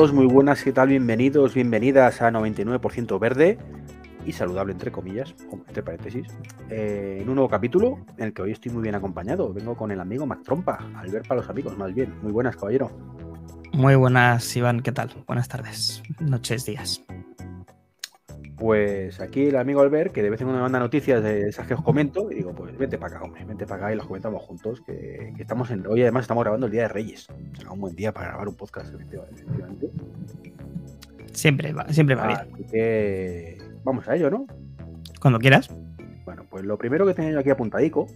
todos, muy buenas, ¿qué tal? Bienvenidos, bienvenidas a 99% Verde y saludable, entre comillas, entre paréntesis, eh, en un nuevo capítulo en el que hoy estoy muy bien acompañado. Vengo con el amigo Mac Trompa, al ver para los amigos, más bien. Muy buenas, caballero. Muy buenas, Iván, ¿qué tal? Buenas tardes, noches, días. Pues aquí el amigo Albert, que de vez en cuando me manda noticias de esas que os comento, y digo, pues vente para acá, hombre, vente para acá y los comentamos juntos, que, estamos en... Hoy además estamos grabando el Día de Reyes. Será un buen día para grabar un podcast, efectivamente. Siempre va, siempre va bien. Así que vamos a ello, ¿no? Cuando quieras. Bueno, pues lo primero que tenía yo aquí apuntadico,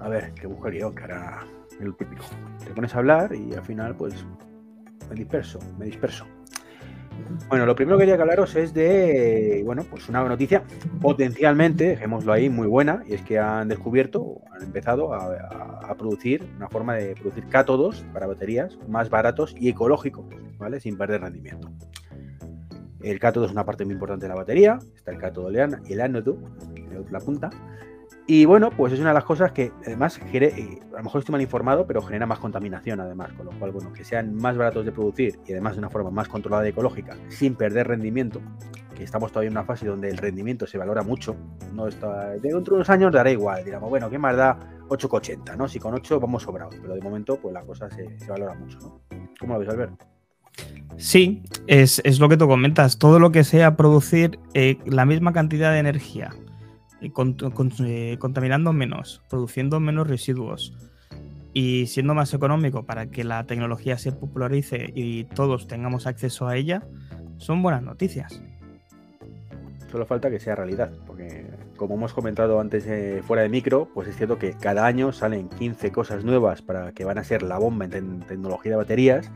a ver, que busco el guion, que ahora es lo típico. Te pones a hablar y al final, pues, me disperso, me disperso. Bueno, lo primero que quería que hablaros es de, bueno, pues una noticia potencialmente, dejémoslo ahí, muy buena, y es que han descubierto, han empezado a, producir una forma de producir cátodos para baterías más baratos y ecológicos, ¿vale? Sin perder rendimiento. El cátodo es una parte muy importante de la batería, está el cátodo y el ánodo, la punta, y bueno, pues es una de las cosas que además, eh, a lo mejor estoy mal informado, pero genera más contaminación además, con lo cual, bueno, que sean más baratos de producir y además de una forma más controlada y ecológica, sin perder rendimiento, que estamos todavía en una fase donde el rendimiento se valora mucho, no está, dentro de unos años dará igual, digamos, bueno, ¿qué más da 8,80? ¿no? Si con 8 vamos sobrados, pero de momento pues la cosa se, valora mucho, ¿no? ¿Cómo lo ves, Albert? Sí, es, lo que tú comentas, todo lo que sea producir eh, la misma cantidad de energía eh, contaminando menos, produciendo menos residuos y siendo más económico para que la tecnología se popularice y todos tengamos acceso a ella, son buenas noticias. Solo falta que sea realidad, porque como hemos comentado antes fuera de micro, pues es cierto que cada año salen 15 cosas nuevas para que van a ser la bomba en tecnología de baterías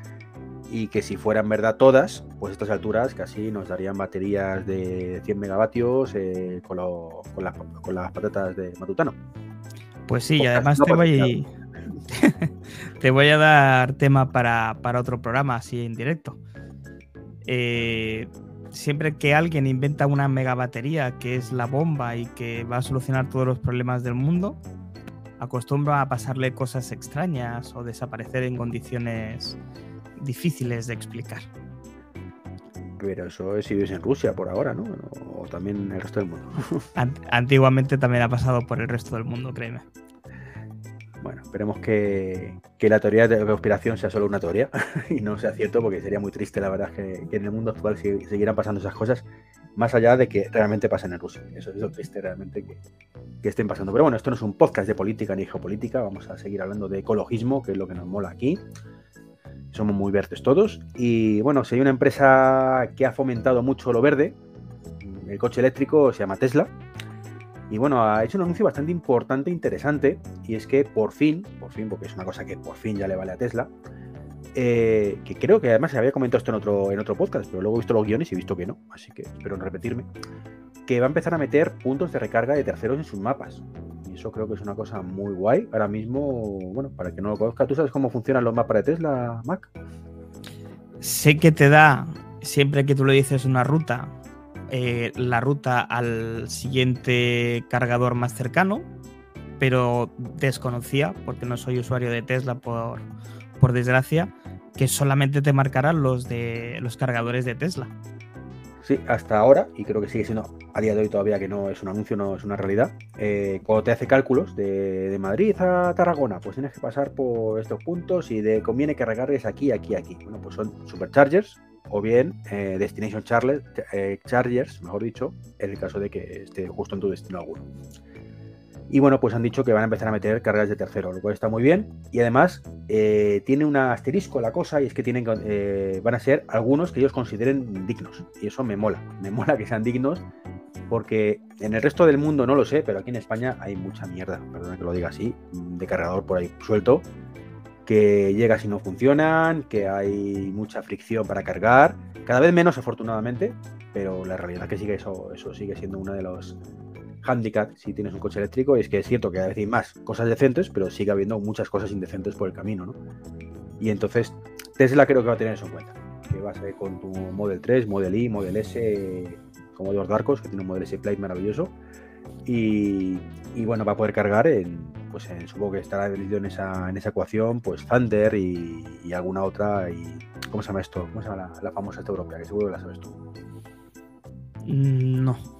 y que si fueran verdad todas, pues a estas alturas casi nos darían baterías de 100 megavatios eh, con, las patatas de Matutano. Pues sí, y además te, voy, te voy a dar tema para, otro programa así en directo. Eh, siempre que alguien inventa una megabatería que es la bomba y que va a solucionar todos los problemas del mundo, acostumbra a pasarle cosas extrañas o desaparecer en condiciones difíciles de explicar. Pero eso es si vives en Rusia por ahora, ¿no? O también en el resto del mundo. Antiguamente también ha pasado por el resto del mundo, créeme. Bueno, esperemos que, la teoría de conspiración sea solo una teoría y no sea cierto, porque sería muy triste, la verdad, que, en el mundo actual siguieran pasando esas cosas, más allá de que realmente pasen en Rusia. Eso es lo triste realmente que, que estén pasando. Pero bueno, esto no es un podcast de política ni geopolítica, vamos a seguir hablando de ecologismo, que es lo que nos mola aquí somos muy verdes todos. Y bueno, si hay una empresa que ha fomentado mucho lo verde, el coche eléctrico se llama Tesla. Y bueno, ha hecho un anuncio bastante importante e interesante. Y es que por fin, por fin, porque es una cosa que por fin ya le vale a Tesla, eh, que creo que además se había comentado esto en otro, en otro podcast, pero luego he visto los guiones y he visto que no, así que espero no repetirme, que va a empezar a meter puntos de recarga de terceros en sus mapas. Eso creo que es una cosa muy guay. Ahora mismo, bueno, para que no lo conozca, ¿tú sabes cómo funcionan los mapas de Tesla, Mac? Sé que te da, siempre que tú le dices una ruta, eh, la ruta al siguiente cargador más cercano, pero desconocía, porque no soy usuario de Tesla por, por desgracia, que solamente te marcarán los de los cargadores de Tesla. Sí, hasta ahora, y creo que sigue siendo a día de hoy todavía que no es un anuncio, no es una realidad, eh, cuando te hace cálculos de, Madrid a Tarragona, pues tienes que pasar por estos puntos y de conviene que recargues aquí, aquí, aquí. Bueno, pues son superchargers o bien eh, Destination eh, Chargers, mejor dicho, en el caso de que esté justo en tu destino alguno. Y bueno, pues han dicho que van a empezar a meter cargas de tercero, lo cual está muy bien. Y además eh, tiene un asterisco la cosa y es que tienen, eh, van a ser algunos que ellos consideren dignos. Y eso me mola, me mola que sean dignos porque en el resto del mundo no lo sé, pero aquí en España hay mucha mierda, perdona que lo diga así, de cargador por ahí suelto, que llega si no funcionan, que hay mucha fricción para cargar, cada vez menos afortunadamente, pero la realidad es que sigue eso, eso sigue siendo uno de los handicap si tienes un coche eléctrico es que es cierto que a veces más cosas decentes, pero sigue habiendo muchas cosas indecentes por el camino, ¿no? Y entonces Tesla creo que va a tener eso en cuenta, que va a ser con tu Model 3, Model I, Model S, como dos barcos, que tiene un Model S Plate maravilloso, y, bueno, va a poder cargar en, pues supongo que estará dividido en esa, en esa ecuación, pues Thunder y, alguna otra, y ¿cómo se llama esto? ¿Cómo se llama la, famosa esta europea? Que seguro la sabes tú. Mm, no.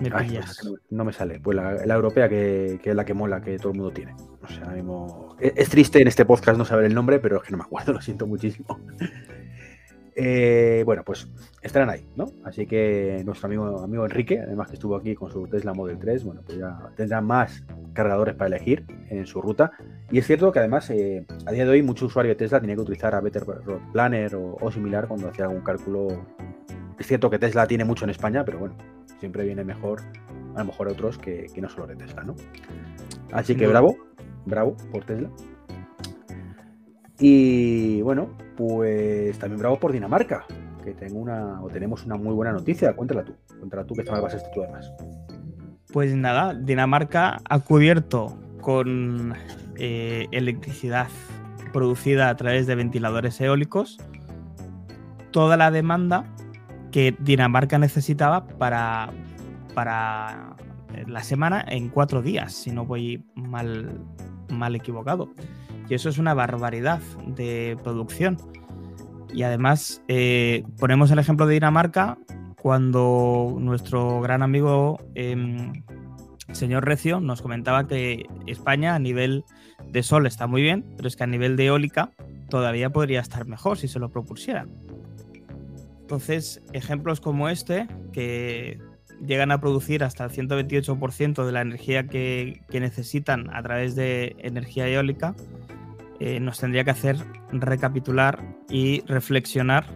Me pues no, me sale. Pues la, europea que, es la que mola, que todo el mundo tiene. O sea, mismo... es, es, triste en este podcast no saber el nombre, pero es que no me acuerdo, lo siento muchísimo. Eh, bueno, pues estarán ahí, ¿no? Así que nuestro amigo, amigo Enrique, además que estuvo aquí con su Tesla Model 3, bueno, pues ya tendrá más cargadores para elegir en su ruta. Y es cierto que además, eh, a día de hoy, mucho usuario de Tesla tiene que utilizar a Better Road Planner o, similar cuando hacía algún cálculo. Es cierto que Tesla tiene mucho en España, pero bueno, siempre viene mejor, a lo mejor otros que, que no solo de Tesla, ¿no? Así que bravo, bravo por Tesla. Y bueno, pues también bravo por Dinamarca, que tengo una, o tenemos una muy buena noticia. Cuéntala tú, cuéntala tú que esta vas a tú además. Pues nada, Dinamarca ha cubierto con eh, electricidad producida a través de ventiladores eólicos toda la demanda que Dinamarca necesitaba para, para la semana en cuatro días, si no voy mal, mal equivocado. Y eso es una barbaridad de producción. Y además, eh, ponemos el ejemplo de Dinamarca cuando nuestro gran amigo em, señor Recio nos comentaba que España a nivel de sol está muy bien, pero es que a nivel de eólica todavía podría estar mejor si se lo propusieran. Entonces, ejemplos como este, que llegan a producir hasta el 128% de la energía que, necesitan a través de energía eólica, eh, nos tendría que hacer recapitular y reflexionar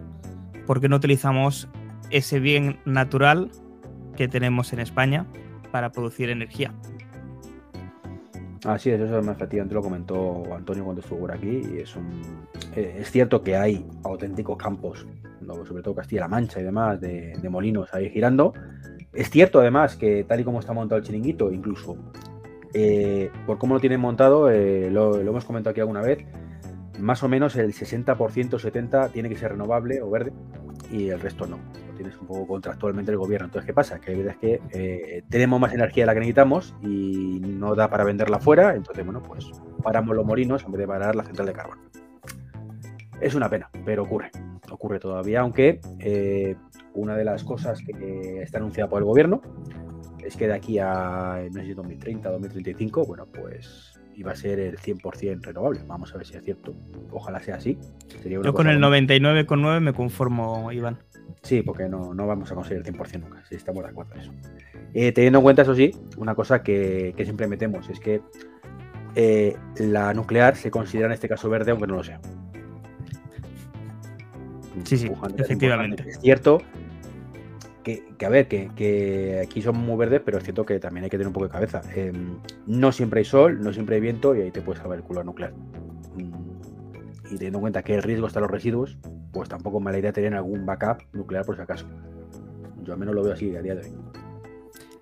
por qué no utilizamos ese bien natural que tenemos en España para producir energía. Así es, eso efectivamente lo comentó Antonio cuando estuvo por aquí y es eh, es cierto que hay auténticos campos, sobre todo Castilla-La Mancha y demás, de, molinos ahí girando. Es cierto además que tal y como está montado el chiringuito, incluso eh, por cómo lo tienen montado, eh, lo, hemos comentado aquí alguna vez, más o menos el 60%, 70% tiene que ser renovable o verde y el resto no. Lo tienes un poco contractualmente el gobierno. Entonces, ¿qué pasa? Que hay veces que eh, tenemos más energía de la que necesitamos y no da para venderla fuera, entonces, bueno, pues paramos los molinos en vez de parar la central de carbón. Es una pena, pero ocurre. Ocurre todavía, aunque una de las cosas que está anunciada por el gobierno es que de aquí a, no sé 2030, 2035, bueno, pues iba a ser el 100% renovable. Vamos a ver si es cierto. Ojalá sea así. Yo con el 99,9 me conformo, Iván. Sí, porque no, vamos a conseguir el 100% nunca, si estamos de acuerdo en eso. Eh, teniendo en cuenta, eso sí, una cosa que, siempre metemos es que eh, la nuclear se considera en este caso verde, aunque no lo sea. Sí, sí, efectivamente. Es cierto que, a ver, que, aquí son muy verdes, pero es cierto que también hay que tener un poco de cabeza. Em, no siempre hay sol, no siempre hay viento y ahí te puedes salvar el culo nuclear. Mm, y teniendo en cuenta que el riesgo está en los residuos, pues tampoco es mala idea tener algún backup nuclear por si acaso. Yo al menos lo veo así a día de hoy.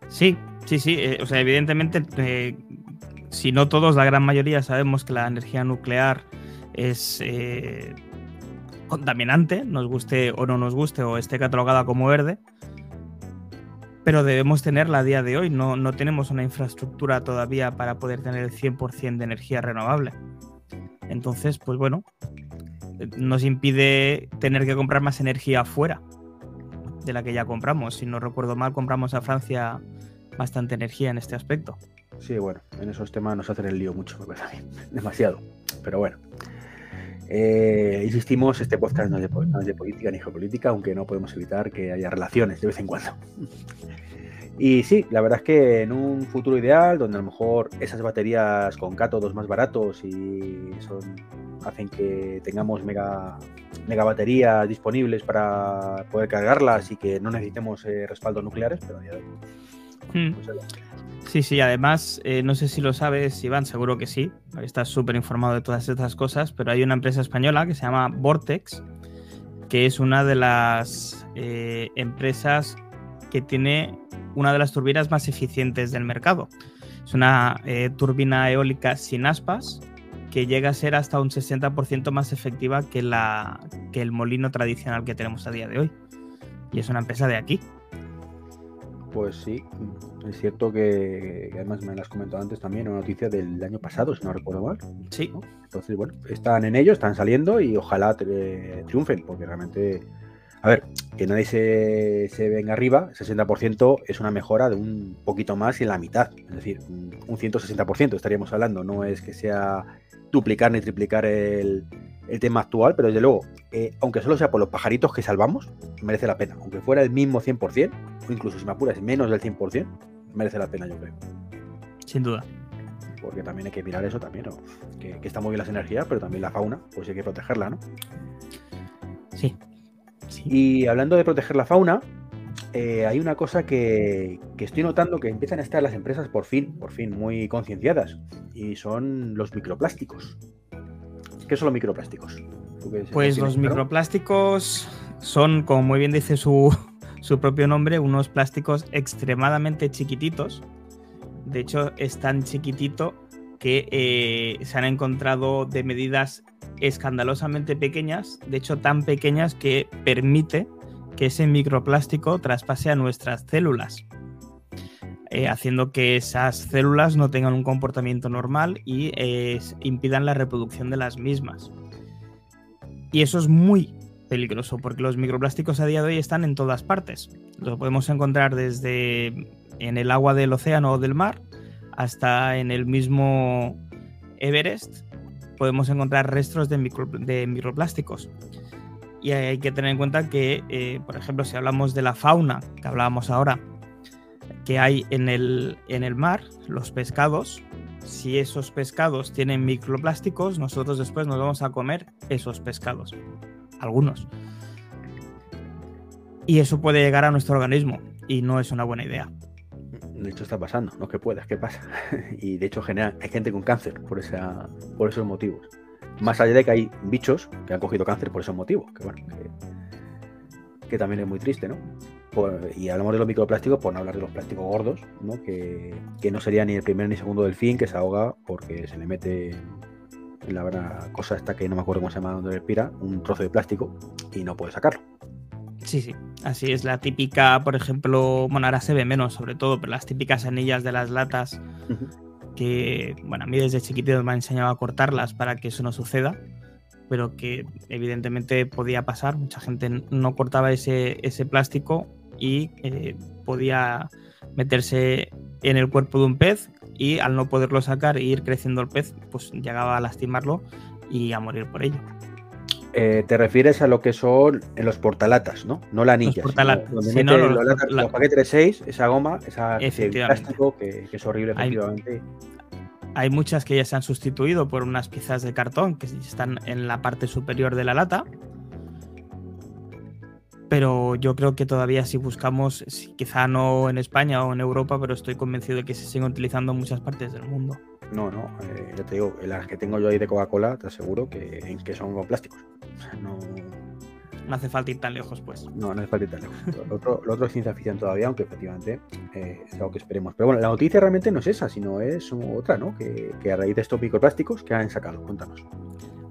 Sí, sí, sí. Eh, o sea, evidentemente, eh, si no todos, la gran mayoría sabemos que la energía nuclear es eh, contaminante, nos guste o no nos guste, o esté catalogada como verde pero debemos tenerla a día de hoy. No, no tenemos una infraestructura todavía para poder tener el 100% de energía renovable. Entonces, pues bueno, nos impide tener que comprar más energía afuera de la que ya compramos. Si no recuerdo mal, compramos a Francia bastante energía en este aspecto. Sí, bueno, en esos temas nos hacen el lío mucho, demasiado. Pero bueno. Eh, insistimos, este podcast no es, de, política ni geopolítica, aunque no podemos evitar que haya relaciones de vez en cuando. Y sí, la verdad es que en un futuro ideal, donde a lo mejor esas baterías con cátodos más baratos y son, hacen que tengamos mega, mega baterías disponibles para poder cargarlas y que no necesitemos eh, respaldos nucleares, pero a día de hoy. Hmm. Sí, sí, además, eh, no sé si lo sabes, Iván, seguro que sí, estás súper informado de todas estas cosas, pero hay una empresa española que se llama Vortex, que es una de las eh, empresas que tiene una de las turbinas más eficientes del mercado. Es una eh, turbina eólica sin aspas que llega a ser hasta un 60% más efectiva que, la, que el molino tradicional que tenemos a día de hoy. Y es una empresa de aquí. Pues sí, es cierto que, además me lo has comentado antes también, una noticia del año pasado, si no recuerdo mal. Sí. Entonces, bueno, están en ello, están saliendo y ojalá triunfen, porque realmente, a ver, que nadie se, se venga arriba, 60% es una mejora de un poquito más y en la mitad, es decir, un 160% estaríamos hablando, no es que sea duplicar ni triplicar el, el tema actual, pero desde luego, eh, aunque solo sea por los pajaritos que salvamos, merece la pena. Aunque fuera el mismo 100%, o incluso si me apuras menos del 100%, merece la pena, yo creo. Sin duda. Porque también hay que mirar eso también, ¿no? Que, que está muy bien las energías, pero también la fauna, pues hay que protegerla, ¿no? Sí. Y hablando de proteger la fauna, eh, hay una cosa que, que, estoy notando que empiezan a estar las empresas por fin, por fin, muy concienciadas, y son los microplásticos. ¿Qué son los microplásticos? Pues los microplásticos son, como muy bien dice su, propio nombre, unos plásticos extremadamente chiquititos. De hecho, es tan chiquitito que eh, se han encontrado de medidas escandalosamente pequeñas, de hecho tan pequeñas que permite que ese microplástico traspase a nuestras células. Eh, haciendo que esas células no tengan un comportamiento normal y eh, impidan la reproducción de las mismas. Y eso es muy peligroso porque los microplásticos a día de hoy están en todas partes. Los podemos encontrar desde en el agua del océano o del mar hasta en el mismo Everest. Podemos encontrar restos de, microplásticos. Y hay que tener en cuenta que, eh, por ejemplo, si hablamos de la fauna que hablábamos ahora, que hay en el, en el mar, los pescados, si esos pescados tienen microplásticos, nosotros después nos vamos a comer esos pescados. Algunos. Y eso puede llegar a nuestro organismo y no es una buena idea. De hecho está pasando, no que puedas, ¿qué pasa? y de hecho genera, hay gente con cáncer por, esa, por esos motivos. Más allá de que hay bichos que han cogido cáncer por esos motivos, que bueno, que también es muy triste, ¿no? y hablamos de los microplásticos, por no hablar de los plásticos gordos, ¿no? Que, no sería ni el primer ni segundo delfín que se ahoga porque se le mete la cosa esta que no me acuerdo cómo se llama, donde respira, un trozo de plástico y no puede sacarlo. Sí, sí, así es. La típica, por ejemplo, bueno, ahora se ve menos sobre todo, pero las típicas anillas de las latas, que, bueno, a mí desde chiquitito me han enseñado a cortarlas para que eso no suceda pero que evidentemente podía pasar. Mucha gente no cortaba ese, ese plástico y eh, podía meterse en el cuerpo de un pez y al no poderlo sacar e ir creciendo el pez, pues llegaba a lastimarlo y a morir por ello. Eh, te refieres a lo que son los portalatas, ¿no? No la anilla. Los portalatas. los, paquetes de 6, esa goma, ese plástico que, es horrible efectivamente. Hay, hay, muchas que ya se han sustituido por unas piezas de cartón que están en la parte superior de la lata pero yo creo que todavía si buscamos, quizá no en España o en Europa, pero estoy convencido de que se siguen utilizando en muchas partes del mundo. No, no, eh, ya te digo, las que tengo yo ahí de Coca-Cola, te aseguro que, que son con plásticos. no... no hace falta ir tan lejos, pues. No, no hace falta ir tan lejos. Lo otro, lo otro es ciencia ficción todavía, aunque efectivamente eh, es algo que esperemos. Pero bueno, la noticia realmente no es esa, sino es otra, ¿no? Que, que a raíz de estos microplásticos que han sacado. Cuéntanos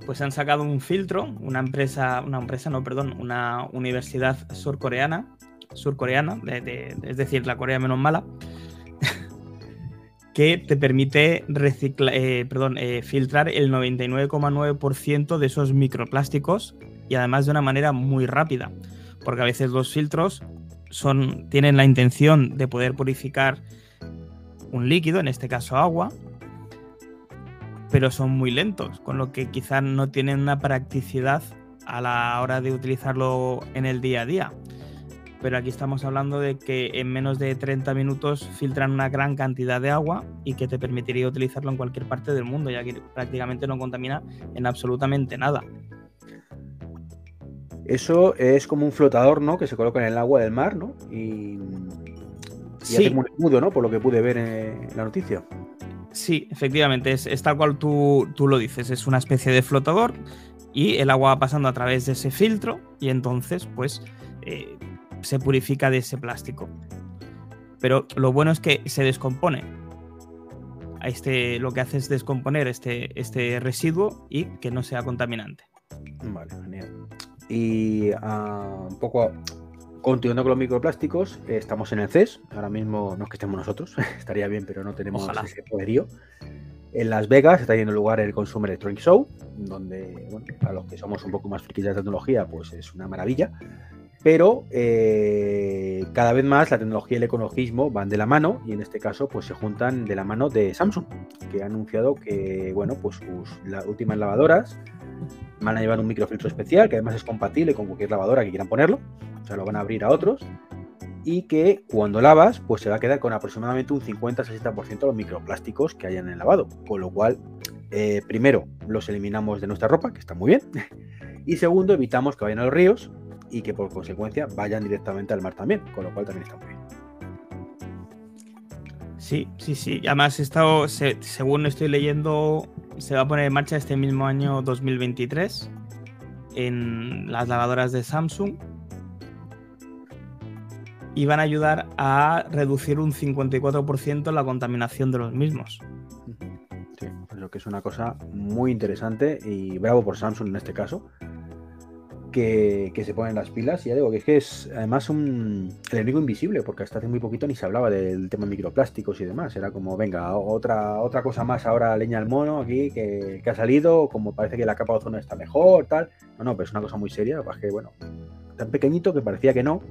pues han sacado un filtro, una empresa, una empresa, no, perdón, una universidad surcoreana, surcoreana, es decir, la Corea menos mala, que te permite eh, perdón, eh, filtrar el 99,9% de esos microplásticos y además de una manera muy rápida, porque a veces los filtros son, tienen la intención de poder purificar un líquido, en este caso agua, pero son muy lentos, con lo que quizás no tienen una practicidad a la hora de utilizarlo en el día a día. Pero aquí estamos hablando de que en menos de 30 minutos filtran una gran cantidad de agua y que te permitiría utilizarlo en cualquier parte del mundo, ya que prácticamente no contamina en absolutamente nada. Eso es como un flotador, ¿no? Que se coloca en el agua del mar, ¿no? Y, y muy mudo, ¿no? Por lo que pude ver en la noticia. Sí, efectivamente, es, tal cual tú, lo dices, es una especie de flotador y el agua va pasando a través de ese filtro y entonces pues eh, se purifica de ese plástico. Pero lo bueno es que se descompone. Este, lo que hace es descomponer este, este residuo y que no sea contaminante. Vale, genial. Y ah, un poco Continuando con los microplásticos, estamos en el CES. Ahora mismo no es que estemos nosotros, estaría bien, pero no tenemos ese poderío. En Las Vegas está teniendo lugar el Consumer Electronic Show, donde, bueno, a los que somos un poco más frikis de tecnología, pues es una maravilla. Pero eh, cada vez más la tecnología y el ecologismo van de la mano y en este caso pues se juntan de la mano de Samsung, que ha anunciado que, bueno, pues sus las últimas lavadoras van a llevar un microfiltro especial que además es compatible con cualquier lavadora que quieran ponerlo, o sea, lo van a abrir a otros y que cuando lavas, pues se va a quedar con aproximadamente un 50-60% de los microplásticos que hayan en el lavado. Con lo cual, eh, primero, los eliminamos de nuestra ropa, que está muy bien. Y segundo, evitamos que vayan a los ríos y que por consecuencia vayan directamente al mar también, con lo cual también está muy bien. Sí, sí, sí. Además, estado, según estoy leyendo, se va a poner en marcha este mismo año 2023 en las lavadoras de Samsung y van a ayudar a reducir un 54% la contaminación de los mismos. Sí, lo que es una cosa muy interesante y bravo por Samsung en este caso, que, se ponen las pilas. Y ya digo que es que es además un el enemigo invisible, porque hasta hace muy poquito ni se hablaba del tema de microplásticos y demás. Era como, venga, otra, otra cosa más ahora leña al mono aquí que, ha salido, como parece que la capa de ozono está mejor, tal. No, no, pero es una cosa muy seria, que bueno, tan pequeñito que parecía que no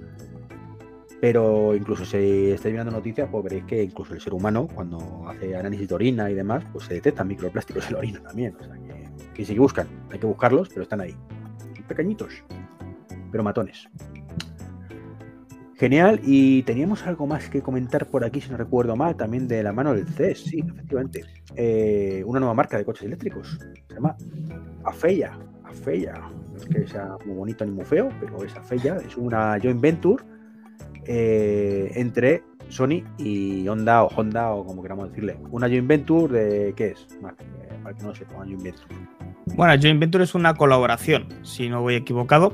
pero incluso si estáis mirando noticias, pues veréis que incluso el ser humano, cuando hace análisis de orina y demás, pues se detectan microplásticos en la orina también. O sea que, que sí que buscan, hay que buscarlos, pero están ahí. Pequeñitos, pero matones. Genial, y teníamos algo más que comentar por aquí, si no recuerdo mal, también de la mano del CES, sí, efectivamente. Eh, una nueva marca de coches eléctricos, se llama Afeya. Afeya, no es que sea muy bonito ni muy feo, pero es Afeya, es una joint venture eh, entre Sony y Honda o Honda o como queramos decirle. Una joint venture de qué es? Eh, para que no sepa, una joint venture. Bueno, joint venture es una colaboración, si no voy equivocado,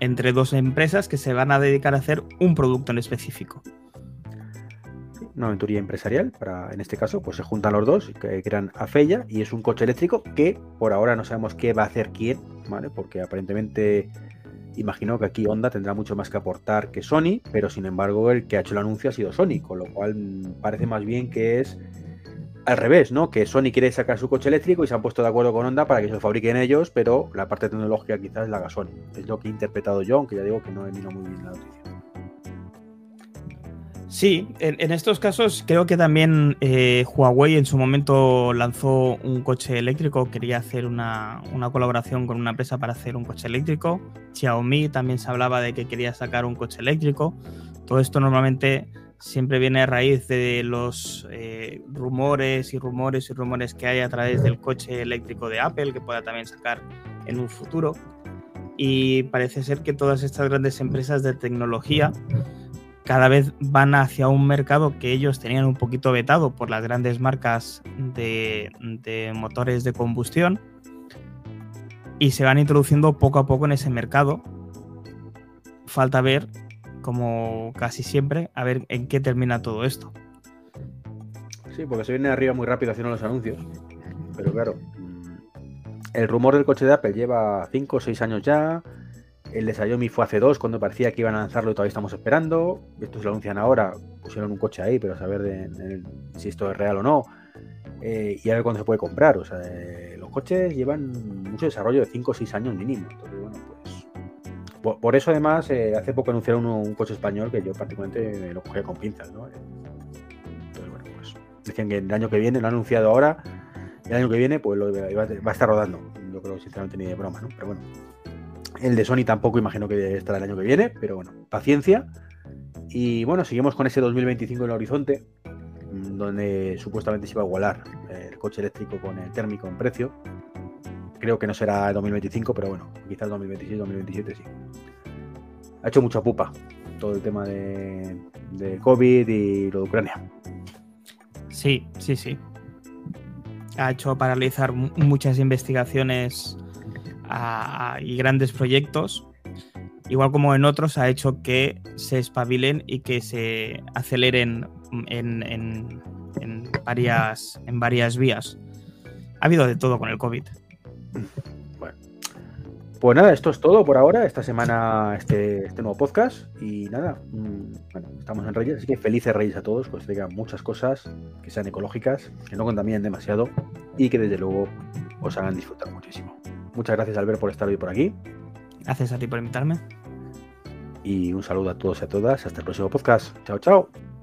entre dos empresas que se van a dedicar a hacer un producto en específico. una aventuría empresarial, para, en este caso, pues se juntan los dos, que crean Afeya, y es un coche eléctrico que por ahora no sabemos qué va a hacer quién, ¿vale? Porque aparentemente Imagino que aquí Honda tendrá mucho más que aportar que Sony, pero sin embargo el que ha hecho el anuncio ha sido Sony, con lo cual mm, parece más bien que es al revés, ¿no? Que Sony quiere sacar su coche eléctrico y se han puesto de acuerdo con Honda para que se lo fabriquen ellos, pero la parte tecnológica quizás la haga Sony. Es lo que he interpretado yo, aunque ya digo que no he mirado muy bien la noticia. Sí, en, estos casos creo que también eh, Huawei en su momento lanzó un coche eléctrico, quería hacer una, colaboración con una empresa para hacer un coche eléctrico. Xiaomi también se hablaba de que quería sacar un coche eléctrico. Todo esto normalmente siempre viene a raíz de los eh, rumores y rumores y rumores que hay a través del coche eléctrico de Apple, que pueda también sacar en un futuro. Y parece ser que todas estas grandes empresas de tecnología cada vez van hacia un mercado que ellos tenían un poquito vetado por las grandes marcas de, motores de combustión y se van introduciendo poco a poco en ese mercado. Falta ver, como casi siempre, a ver en qué termina todo esto. Sí, porque se viene arriba muy rápido haciendo los anuncios. Pero claro, el rumor del coche de Apple lleva 5 o 6 años ya. El de Xiaomi fue hace dos, cuando parecía que iban a lanzarlo y todavía estamos esperando. Esto se lo anuncian ahora, pusieron un coche ahí, pero a saber si esto es real o no. Eh, y a ver cuándo se puede comprar. O sea, eh, los coches llevan mucho desarrollo de 5 o 6 años mínimo. Pues. Por, eso, además, eh, hace poco anunciaron un, coche español que yo particularmente lo cogía con pinzas, ¿no? Entonces, bueno, pues. Decían que el año que viene, lo han anunciado ahora, el año que viene, pues lo, va, va a estar rodando. Yo creo, sinceramente, ni de broma, ¿no? Pero bueno. El de Sony tampoco imagino que estará el año que viene, pero bueno, paciencia. Y bueno, seguimos con ese 2025 en el horizonte, mm, donde supuestamente se iba a igualar el coche eléctrico con el térmico en precio. Creo que no será el 2025, pero bueno, quizás 2026, 2027 sí. Ha hecho mucha pupa todo el tema de, de COVID y lo de Ucrania. Sí, sí, sí. Ha hecho paralizar muchas investigaciones y grandes proyectos, igual como en otros, ha hecho que se espabilen y que se aceleren en, varias, en varias vías. Ha habido de todo con el COVID. Bueno, Pues nada, esto es todo por ahora, esta semana, este, este nuevo podcast. Y nada, mm, bueno, estamos en Reyes, así que felices Reyes a todos, pues traigan muchas cosas que sean ecológicas, que no contaminen demasiado y que desde luego os hagan disfrutar muchísimo. Muchas gracias, Albert, por estar hoy por aquí. Gracias a ti por invitarme. Y un saludo a todos y a todas. Hasta el próximo podcast. Chao, chao.